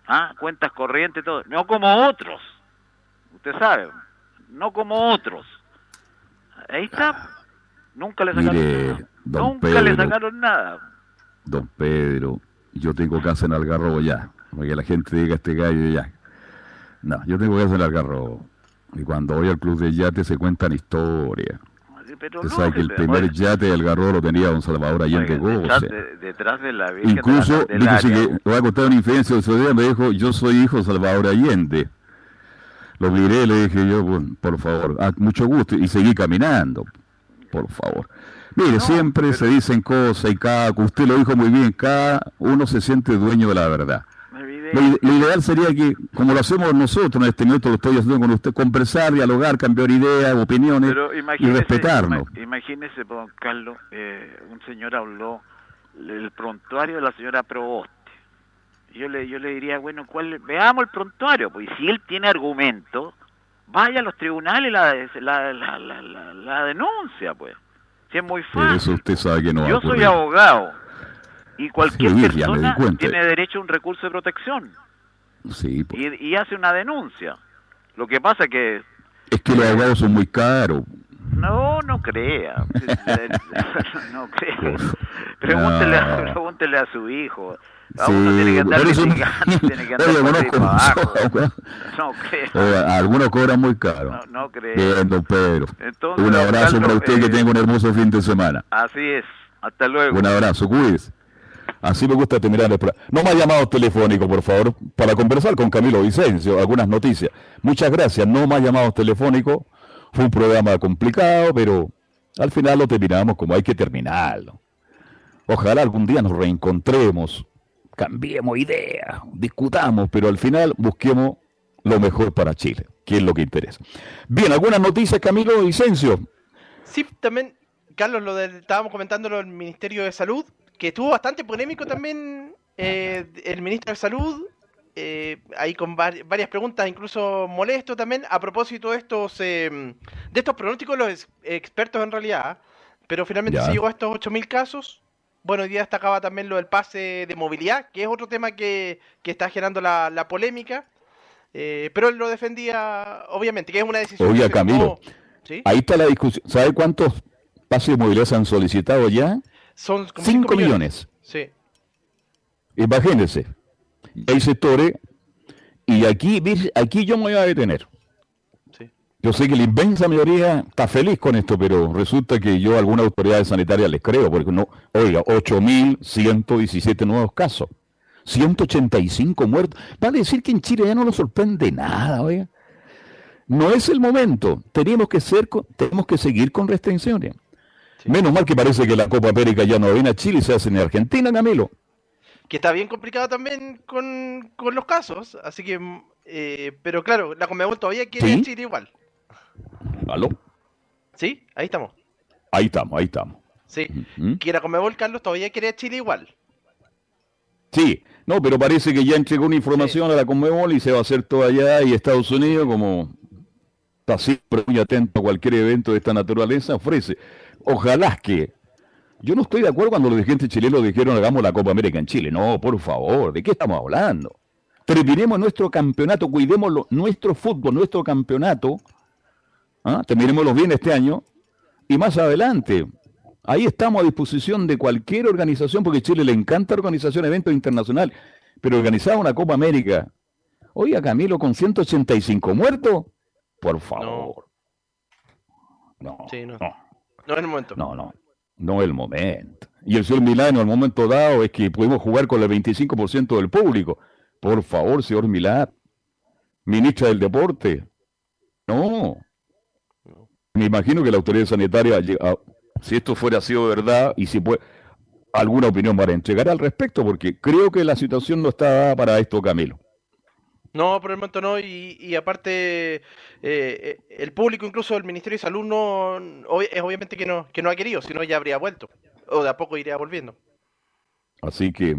¿Ah? Cuentas corrientes, todo. No como otros. Usted sabe, no como otros. Ahí está. Nunca le sacaron Mire, nada. don Nunca le Pedro. sacaron nada. Don Pedro, yo tengo casa en Algarrobo ya, para que la gente diga este gallo ya. No, yo tengo casa en Algarrobo. Y cuando voy al club de yate se cuentan historias. Pero Usted no, sabe que el primer yate de Algarrobo lo tenía don Salvador Allende oiga, detrás, Gómez. de, detrás de la Virgen Incluso, de la fíjese Candelaria, que, le voy a contar una infidencia, otro día me dijo, yo soy hijo de Salvador Allende. Lo miré, le dije yo, bueno, por favor, a mucho gusto, y seguí caminando, por favor. Mire, siempre se dicen cosas y cada, usted lo dijo muy bien, cada uno se siente dueño de la verdad. Lo, ide- lo ideal sería que, como lo hacemos nosotros en este momento, lo estoy haciendo con usted, conversar, dialogar, cambiar ideas, opiniones y respetarnos. ima- imagínese, don Carlos, eh, un señor habló el prontuario de la señora Proboste. Yo le, yo le diría, bueno, ¿cuál, veamos el prontuario, pues si él tiene argumento, vaya a los tribunales la, la, la, la, la denuncia, pues. Si es muy fácil. eso usted sabe que no Yo soy abogado y cualquier Sí, persona tiene derecho a un recurso de protección Sí, pues. y, y hace una denuncia. Lo que pasa que es que los abogados son muy caros. no, no crea, no crea. Pregúntele, a, No. pregúntele a su hijo. Sí, tiene que andar por eso- litigando, tiene que andar Oye, para para abajo. No crea. Oiga, algunos cobran muy caro. No, no crea. Bien, don Pedro. Entonces, un abrazo para usted, eh, que tenga un hermoso fin de semana. Así es. Hasta luego. Un abrazo, cuídese. Así me gusta terminar el programa. No más llamados telefónicos, por favor, para conversar con Camilo Vicencio, algunas noticias. Muchas gracias, no más llamados telefónicos. Fue un programa complicado, pero al final lo terminamos como hay que terminarlo. Ojalá algún día nos reencontremos, cambiemos ideas, discutamos, pero al final busquemos lo mejor para Chile, que es lo que interesa. Bien, algunas noticias, Camilo Vicencio. Sí, también, Carlos, lo del, estábamos comentándolo del Ministerio de Salud, que estuvo bastante polémico también eh, el ministro de Salud, eh, ahí con vari- varias preguntas, incluso molesto también, a propósito de estos, eh, de estos pronósticos los ex- expertos en realidad, pero finalmente Ya. se llegó a estos 8.000 casos. Bueno, hoy día destacaba también lo del pase de movilidad, que es otro tema que, que está generando la, la polémica. eh, pero él lo defendía, obviamente, que es una decisión. Oiga, Camilo, ¿Sí? ahí está la discusión. ¿Sabe cuántos pases de movilidad se han solicitado ya? Son como 5 cinco millones. Sí. Imagínense. Hay sectores, y aquí, dice- aquí yo me voy a detener. Yo sé que la inmensa mayoría está feliz con esto, pero resulta que yo a algunas autoridades sanitarias les creo, porque no, oiga, 8.117 nuevos casos, 185 muertos. Vale decir que en Chile ya no nos sorprende nada, oiga. No es el momento. Tenemos que ser, tenemos que seguir con restricciones. Menos mal que parece que la Copa América ya no viene a Chile y se hace en Argentina, Camilo. que está bien complicado también con, con los casos, así que, eh, pero claro, la Conmebol todavía quiere Sí. a Chile igual. ¿Aló? ¿Sí? Ahí estamos. Ahí estamos, ahí estamos. Sí. ¿Mm? Que la Conmebol, Carlos, todavía quiere a Chile igual. Sí, no, pero parece que ya entregó una información a la Conmebol y se va a hacer todo allá y Estados Unidos, como está siempre muy atento a cualquier evento de esta naturaleza, ofrece. Ojalá que... Yo no estoy de acuerdo cuando los dirigentes chilenos dijeron hagamos la Copa América en Chile. No, por favor, ¿de qué estamos hablando? Terminemos nuestro campeonato, cuidemos nuestro fútbol, nuestro campeonato. ¿Ah? Terminémoslo bien este año y más adelante. Ahí estamos a disposición de cualquier organización, porque a Chile le encanta organización eventos internacionales, pero organizar una Copa América, oiga Camilo, con 185 muertos, por favor. No, Sí, no. no, No es el momento. no, no, no es el momento. Y el señor Milano, al momento dado, es que pudimos jugar con el 25% del público. Por favor, señor Milán, ministra del Deporte. No. Me imagino que la autoridad sanitaria, si esto fuera sido verdad y si puede, alguna opinión para entregar al respecto, porque creo que la situación no está dada para esto, Camilo. No, por el momento no, y, y aparte, eh, eh, el público, incluso el Ministerio de Salud, no, es obviamente que no, que no ha querido, si no ya habría vuelto, o de a poco iría volviendo. Así que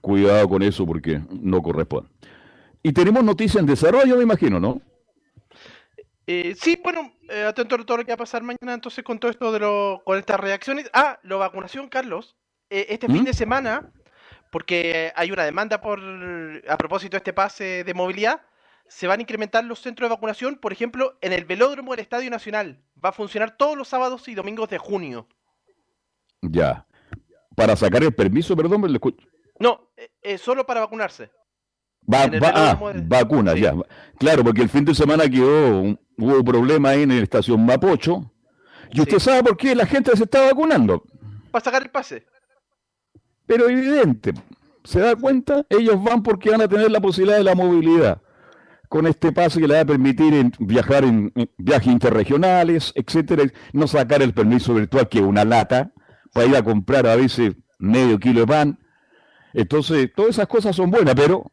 cuidado con eso porque no corresponde. Y tenemos noticias en desarrollo, me imagino, ¿no? Eh, sí, bueno, eh, atento a todo lo que va a pasar mañana entonces con todo esto de lo, con estas reacciones. Ah, la vacunación, Carlos. Eh, este fin ¿Mm? de semana, porque hay una demanda por a propósito de este pase de movilidad, se van a incrementar los centros de vacunación, por ejemplo, en el velódromo del Estadio Nacional. Va a funcionar todos los sábados y domingos de junio. Ya. Para sacar el permiso, perdón, me lo escucho. No, eh, eh, solo para vacunarse. Va, va- ah, velódromo de- vacuna, sí. ya. Claro, porque el fin de semana quedó, un- hubo problema ahí en la estación Mapocho. ¿Y usted sabe por qué la gente se está vacunando? Para sacar el pase. Pero evidente, ¿se da cuenta? Ellos van porque van a tener la posibilidad de la movilidad. Con este pase que le va a permitir en- viajar en, en viajes interregionales, etcétera, no sacar el permiso virtual que es una lata, para ir a comprar a veces medio kilo de pan. Entonces, todas esas cosas son buenas, pero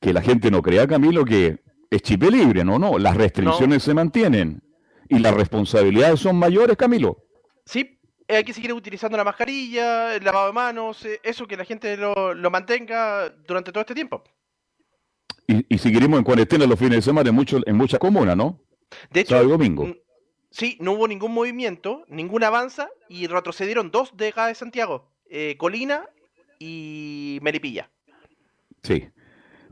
que la gente no crea, Camilo, que es chipe libre, no, no, las restricciones se mantienen y las responsabilidades son mayores, Camilo. Sí, hay que seguir utilizando la mascarilla, el lavado de manos, eh, eso que la gente lo, lo mantenga durante todo este tiempo. Y, y seguiremos en cuarentena los fines de semana en, mucho, en muchas comunas, ¿no? De hecho, Sábado y domingo. sí, no hubo ningún movimiento, ningún avanza y retrocedieron dos de acá de Santiago, eh, Colina y Melipilla. Sí.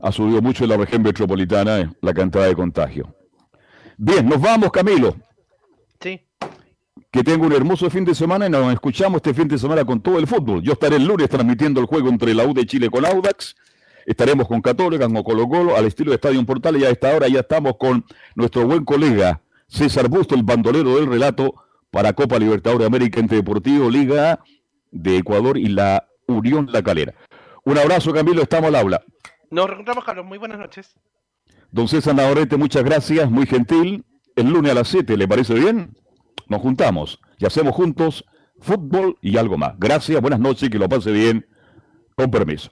Ha subido mucho en la región metropolitana eh, la cantidad de contagio. Bien, nos vamos, Camilo. Sí. Que tenga un hermoso fin de semana y nos escuchamos este fin de semana con todo el fútbol. Yo estaré el lunes transmitiendo el juego entre la U de Chile con Audax. Estaremos con Católica, con Colo Colo, al estilo de Estadio Portal. Y a esta hora ya estamos con nuestro buen colega César Busto, el bandolero del relato para Copa Libertadores de América entre Deportivo Liga de Ecuador y la Unión La Calera. Un abrazo, Camilo. Estamos al habla. Nos reencontramos, Carlos. Muy buenas noches. Don César Navarrete, muchas gracias, muy gentil. El lunes a las 7, ¿le parece bien? Nos juntamos y hacemos juntos fútbol y algo más. Gracias, buenas noches, que lo pase bien. Con permiso.